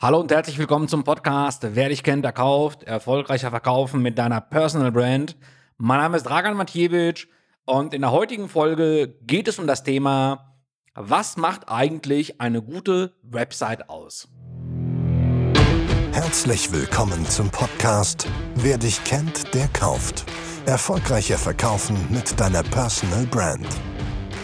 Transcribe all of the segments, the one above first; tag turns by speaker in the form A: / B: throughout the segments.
A: Hallo und herzlich willkommen zum Podcast Wer dich kennt, der kauft. Erfolgreicher Verkaufen mit deiner Personal Brand. Mein Name ist Dragan Matjewitsch und in der heutigen Folge geht es um das Thema, was macht eigentlich eine gute Website aus?
B: Herzlich willkommen zum Podcast Wer dich kennt, der kauft. Erfolgreicher Verkaufen mit deiner Personal Brand.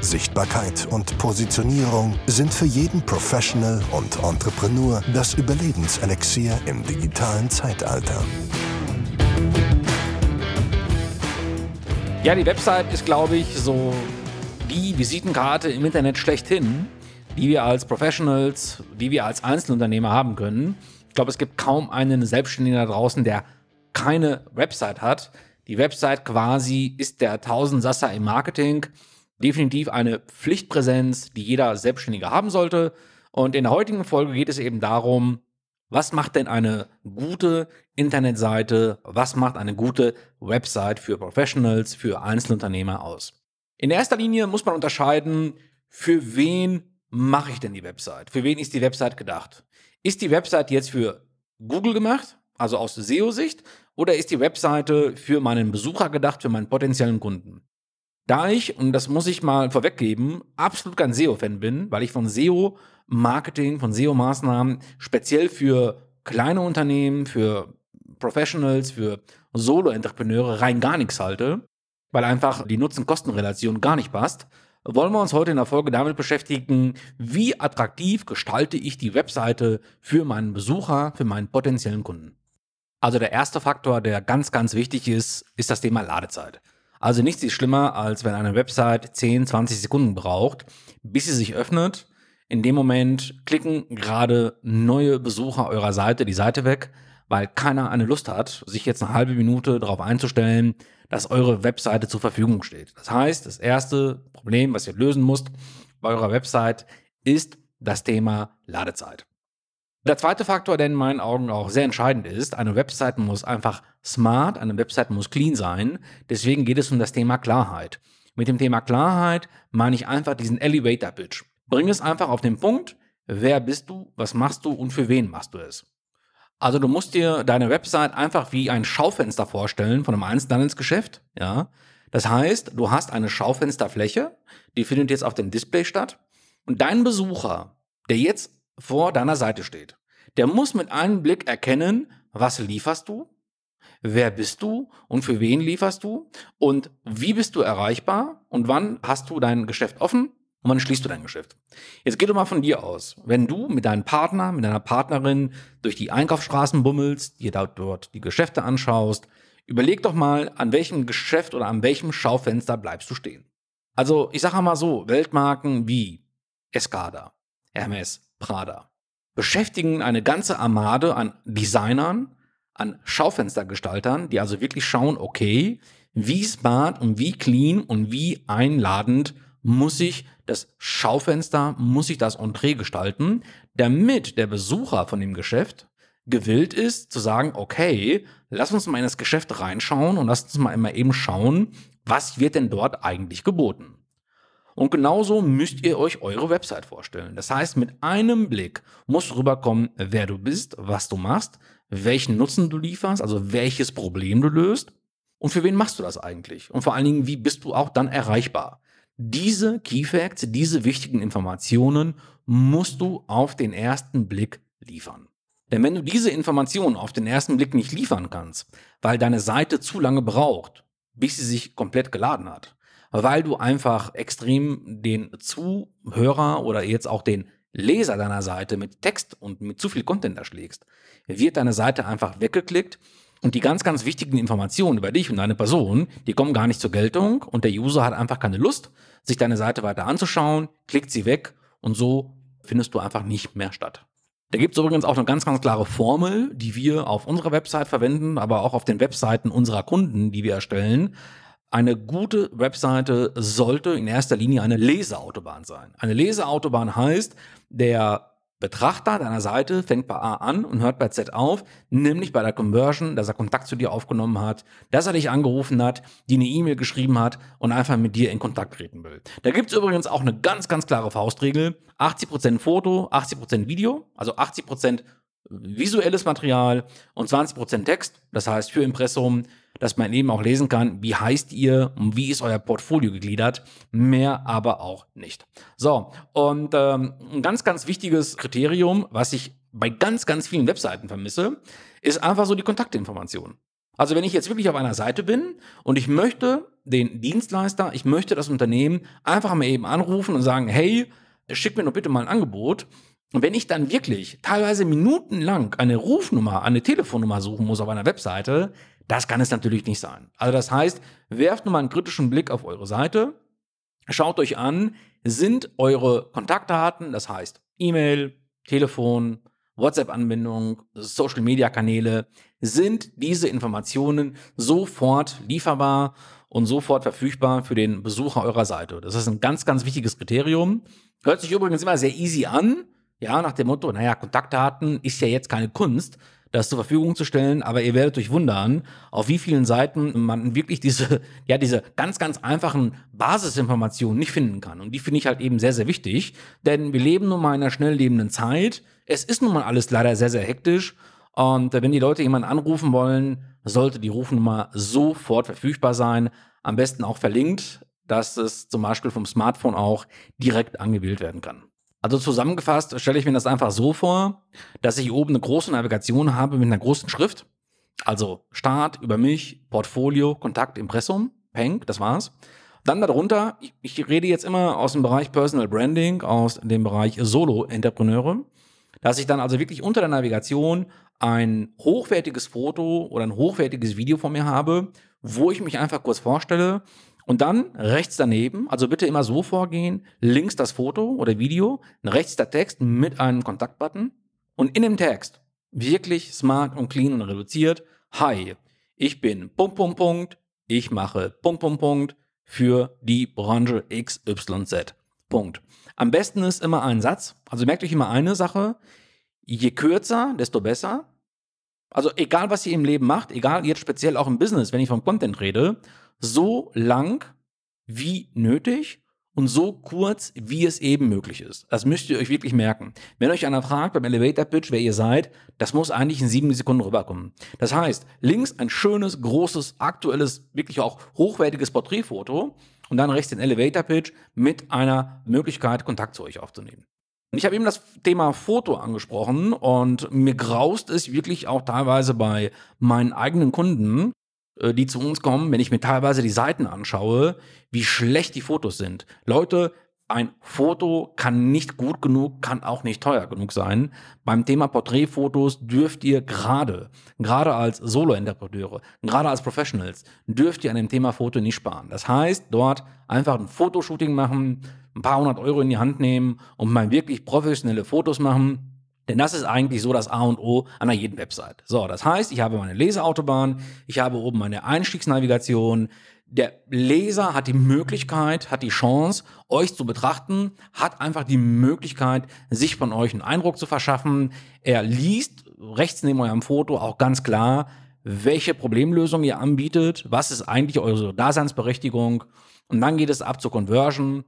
B: Sichtbarkeit und Positionierung sind für jeden Professional und Entrepreneur das Überlebenselixier im digitalen Zeitalter.
A: Ja, die Website ist, glaube ich, so die Visitenkarte im Internet schlechthin, die wir als Professionals, die wir als Einzelunternehmer haben können. Ich glaube, es gibt kaum einen Selbstständigen da draußen, der keine Website hat. Die Website quasi ist der Tausendsasser im Marketing. Definitiv eine Pflichtpräsenz, die jeder Selbstständige haben sollte. Und in der heutigen Folge geht es eben darum, was macht denn eine gute Internetseite, was macht eine gute Website für Professionals, für Einzelunternehmer aus? In erster Linie muss man unterscheiden, für wen mache ich denn die Website? Für wen ist die Website gedacht? Ist die Website jetzt für Google gemacht, also aus SEO-Sicht, oder ist die Webseite für meinen Besucher gedacht, für meinen potenziellen Kunden? Da ich, und das muss ich mal vorweggeben, absolut kein SEO-Fan bin, weil ich von SEO-Marketing, von SEO-Maßnahmen speziell für kleine Unternehmen, für Professionals, für Solo-Entrepreneure rein gar nichts halte, weil einfach die Nutzen-Kosten-Relation gar nicht passt, wollen wir uns heute in der Folge damit beschäftigen, wie attraktiv gestalte ich die Webseite für meinen Besucher, für meinen potenziellen Kunden. Also der erste Faktor, der ganz, ganz wichtig ist, ist das Thema Ladezeit. Also nichts ist schlimmer, als wenn eine Website 10, 20 Sekunden braucht, bis sie sich öffnet. In dem Moment klicken gerade neue Besucher eurer Seite die Seite weg, weil keiner eine Lust hat, sich jetzt eine halbe Minute darauf einzustellen, dass eure Webseite zur Verfügung steht. Das heißt, das erste Problem, was ihr lösen müsst bei eurer Website, ist das Thema Ladezeit. Der zweite Faktor, der in meinen Augen auch sehr entscheidend ist, eine Website muss einfach smart, eine Website muss clean sein. Deswegen geht es um das Thema Klarheit. Mit dem Thema Klarheit meine ich einfach diesen Elevator Pitch. Bring es einfach auf den Punkt, wer bist du, was machst du und für wen machst du es. Also du musst dir deine Website einfach wie ein Schaufenster vorstellen von einem Einzelhandelsgeschäft, ja. Das heißt, du hast eine Schaufensterfläche, die findet jetzt auf dem Display statt und dein Besucher, der jetzt vor deiner Seite steht. Der muss mit einem Blick erkennen, was lieferst du, wer bist du und für wen lieferst du und wie bist du erreichbar und wann hast du dein Geschäft offen und wann schließt du dein Geschäft. Jetzt geh doch mal von dir aus. Wenn du mit deinem Partner, mit deiner Partnerin durch die Einkaufsstraßen bummelst, dir dort die Geschäfte anschaust, überleg doch mal, an welchem Geschäft oder an welchem Schaufenster bleibst du stehen. Also ich sage mal so, Weltmarken wie Escada, Hermes, Prada beschäftigen eine ganze Armade an Designern, an Schaufenstergestaltern, die also wirklich schauen, okay, wie smart und wie clean und wie einladend muss ich das Schaufenster, muss ich das Entree gestalten, damit der Besucher von dem Geschäft gewillt ist zu sagen, okay, lass uns mal in das Geschäft reinschauen und lass uns mal immer eben schauen, was wird denn dort eigentlich geboten. Und genauso müsst ihr euch eure Website vorstellen. Das heißt, mit einem Blick muss rüberkommen, wer du bist, was du machst, welchen Nutzen du lieferst, also welches Problem du löst und für wen machst du das eigentlich? Und vor allen Dingen, wie bist du auch dann erreichbar? Diese Key Facts, diese wichtigen Informationen musst du auf den ersten Blick liefern. Denn wenn du diese Informationen auf den ersten Blick nicht liefern kannst, weil deine Seite zu lange braucht, bis sie sich komplett geladen hat, weil du einfach extrem den Zuhörer oder jetzt auch den Leser deiner Seite mit Text und mit zu viel Content erschlägst, wird deine Seite einfach weggeklickt und die ganz, ganz wichtigen Informationen über dich und deine Person, die kommen gar nicht zur Geltung und der User hat einfach keine Lust, sich deine Seite weiter anzuschauen, klickt sie weg und so findest du einfach nicht mehr statt. Da gibt es übrigens auch eine ganz, ganz klare Formel, die wir auf unserer Website verwenden, aber auch auf den Webseiten unserer Kunden, die wir erstellen. Eine gute Webseite sollte in erster Linie eine Leseautobahn sein. Eine Leseautobahn heißt, der Betrachter deiner Seite fängt bei A an und hört bei Z auf, nämlich bei der Conversion, dass er Kontakt zu dir aufgenommen hat, dass er dich angerufen hat, die eine E-Mail geschrieben hat und einfach mit dir in Kontakt treten will. Da gibt es übrigens auch eine ganz, ganz klare Faustregel. 80% Foto, 80% Video, also 80% visuelles Material und 20% Text, das heißt für Impressum, dass man eben auch lesen kann, wie heißt ihr und wie ist euer Portfolio gegliedert. Mehr aber auch nicht. So, und ähm, ein ganz, ganz wichtiges Kriterium, was ich bei ganz, ganz vielen Webseiten vermisse, ist einfach so die Kontaktinformation. Also wenn ich jetzt wirklich auf einer Seite bin und ich möchte den Dienstleister, ich möchte das Unternehmen einfach mal eben anrufen und sagen, hey, schick mir doch bitte mal ein Angebot. Und wenn ich dann wirklich teilweise minutenlang eine Rufnummer, eine Telefonnummer suchen muss auf einer Webseite, das kann es natürlich nicht sein. Also das heißt, werft nur mal einen kritischen Blick auf eure Seite, schaut euch an, sind eure Kontaktdaten, das heißt E-Mail, Telefon, WhatsApp-Anbindung, Social-Media-Kanäle, sind diese Informationen sofort lieferbar und sofort verfügbar für den Besucher eurer Seite. Das ist ein ganz, ganz wichtiges Kriterium. Hört sich übrigens immer sehr easy an. Ja, nach dem Motto, naja, Kontaktdaten ist ja jetzt keine Kunst das zur Verfügung zu stellen. Aber ihr werdet euch wundern, auf wie vielen Seiten man wirklich diese, ja, diese ganz, ganz einfachen Basisinformationen nicht finden kann. Und die finde ich halt eben sehr, sehr wichtig. Denn wir leben nun mal in einer schnell lebenden Zeit. Es ist nun mal alles leider sehr, sehr hektisch. Und wenn die Leute jemanden anrufen wollen, sollte die Rufnummer sofort verfügbar sein. Am besten auch verlinkt, dass es zum Beispiel vom Smartphone auch direkt angewählt werden kann. Also zusammengefasst stelle ich mir das einfach so vor, dass ich oben eine große Navigation habe mit einer großen Schrift. Also Start, über mich, Portfolio, Kontakt, Impressum, Peng, das war's. Dann darunter, ich, rede jetzt immer aus dem Bereich Personal Branding, aus dem Bereich Solo-Entrepreneure, dass ich dann also wirklich unter der Navigation ein hochwertiges Foto oder ein hochwertiges Video von mir habe, wo ich mich einfach kurz vorstelle und dann rechts daneben, also bitte immer so vorgehen, links das Foto oder Video, rechts der Text mit einem Kontaktbutton und in dem Text wirklich smart und clean und reduziert. Hi, ich bin Punkt, Punkt, Punkt, ich mache Punkt, Punkt, Punkt für die Branche XYZ. Punkt. Am besten ist immer ein Satz. Also merkt euch immer eine Sache. Je kürzer, desto besser. Also egal, was ihr im Leben macht, egal jetzt speziell auch im Business, wenn ich vom Content rede, so lang wie nötig und so kurz, wie es eben möglich ist. Das müsst ihr euch wirklich merken. Wenn euch einer fragt beim Elevator Pitch, wer ihr seid, das muss eigentlich in sieben Sekunden rüberkommen. Das heißt, links ein schönes, großes, aktuelles, wirklich auch hochwertiges Porträtfoto und dann rechts den Elevator Pitch mit einer Möglichkeit, Kontakt zu euch aufzunehmen. Ich habe eben das Thema Foto angesprochen und mir graust es wirklich auch teilweise bei meinen eigenen Kunden, die zu uns kommen, wenn ich mir teilweise die Seiten anschaue, wie schlecht die Fotos sind. Leute, ein Foto kann nicht gut genug, kann auch nicht teuer genug sein. Beim Thema Porträtfotos dürft ihr gerade, gerade als Solo-Interpreteure, gerade als Professionals, dürft ihr an dem Thema Foto nicht sparen. Das heißt, dort einfach ein Fotoshooting machen, ein paar hundert Euro in die Hand nehmen und mal wirklich professionelle Fotos machen denn das ist eigentlich so das A und O einer jeden Website. So, das heißt, ich habe meine Leseautobahn, ich habe oben meine Einstiegsnavigation. Der Leser hat die Möglichkeit, hat die Chance, euch zu betrachten, hat einfach die Möglichkeit, sich von euch einen Eindruck zu verschaffen. Er liest rechts neben eurem Foto auch ganz klar, welche Problemlösung ihr anbietet, was ist eigentlich eure Daseinsberechtigung. Und dann geht es ab zur Conversion.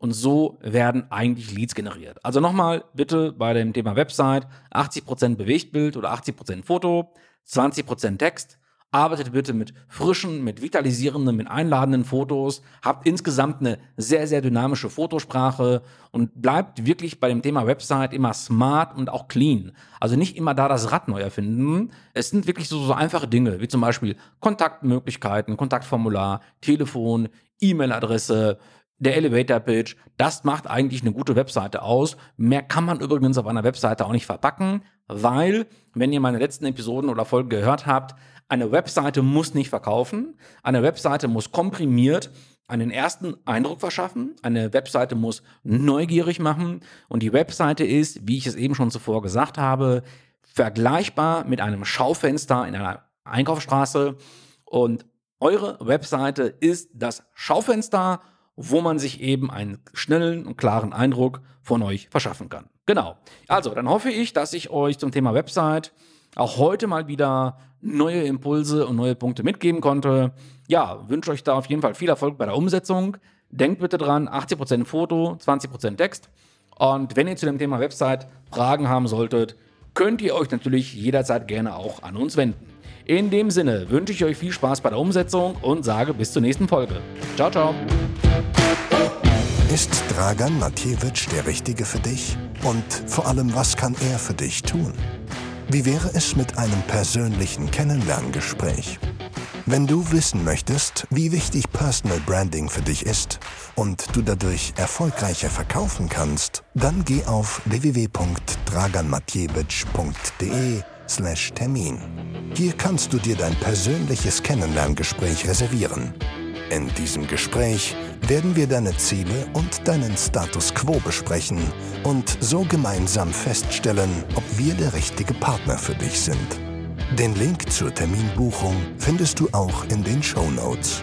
A: Und so werden eigentlich Leads generiert. Also nochmal bitte bei dem Thema Website 80% Bewegtbild oder 80% Foto, 20% Text. Arbeitet bitte mit frischen, mit vitalisierenden, mit einladenden Fotos. Habt insgesamt eine sehr, sehr dynamische Fotosprache und bleibt wirklich bei dem Thema Website immer smart und auch clean. Also nicht immer da das Rad neu erfinden. Es sind wirklich so, so einfache Dinge, wie zum Beispiel Kontaktmöglichkeiten, Kontaktformular, Telefon, E-Mail-Adresse, der Elevator Pitch, das macht eigentlich eine gute Webseite aus. Mehr kann man übrigens auf einer Webseite auch nicht verpacken, weil, wenn ihr meine letzten Episoden oder Folgen gehört habt, eine Webseite muss nicht verkaufen. Eine Webseite muss komprimiert einen ersten Eindruck verschaffen. Eine Webseite muss neugierig machen. Und die Webseite ist, wie ich es eben schon zuvor gesagt habe, vergleichbar mit einem Schaufenster in einer Einkaufsstraße. Und Eure Webseite ist das Schaufenster, wo man sich eben einen schnellen und klaren Eindruck von euch verschaffen kann. Genau. Also, dann hoffe ich, dass ich euch zum Thema Website auch heute mal wieder neue Impulse und neue Punkte mitgeben konnte. Ja, wünsche euch da auf jeden Fall viel Erfolg bei der Umsetzung. Denkt bitte dran, 80% Foto, 20% Text. Und wenn ihr zu dem Thema Website Fragen haben solltet, könnt ihr euch natürlich jederzeit gerne auch an uns wenden. In dem Sinne wünsche ich euch viel Spaß bei der Umsetzung und sage bis zur nächsten Folge. Ciao, ciao.
B: Ist Dragan Matjewitsch der Richtige für dich? Und vor allem, was kann er für dich tun? Wie wäre es mit einem persönlichen Kennenlerngespräch? Wenn du wissen möchtest, wie wichtig Personal Branding für dich ist und du dadurch erfolgreicher verkaufen kannst, dann geh auf www.draganmatjewitsch.de slash Termin. Hier kannst du dir dein persönliches Kennenlerngespräch reservieren. In diesem Gespräch werden wir deine Ziele und deinen Status quo besprechen und so gemeinsam feststellen, ob wir der richtige Partner für dich sind. Den Link zur Terminbuchung findest du auch in den Show Notes.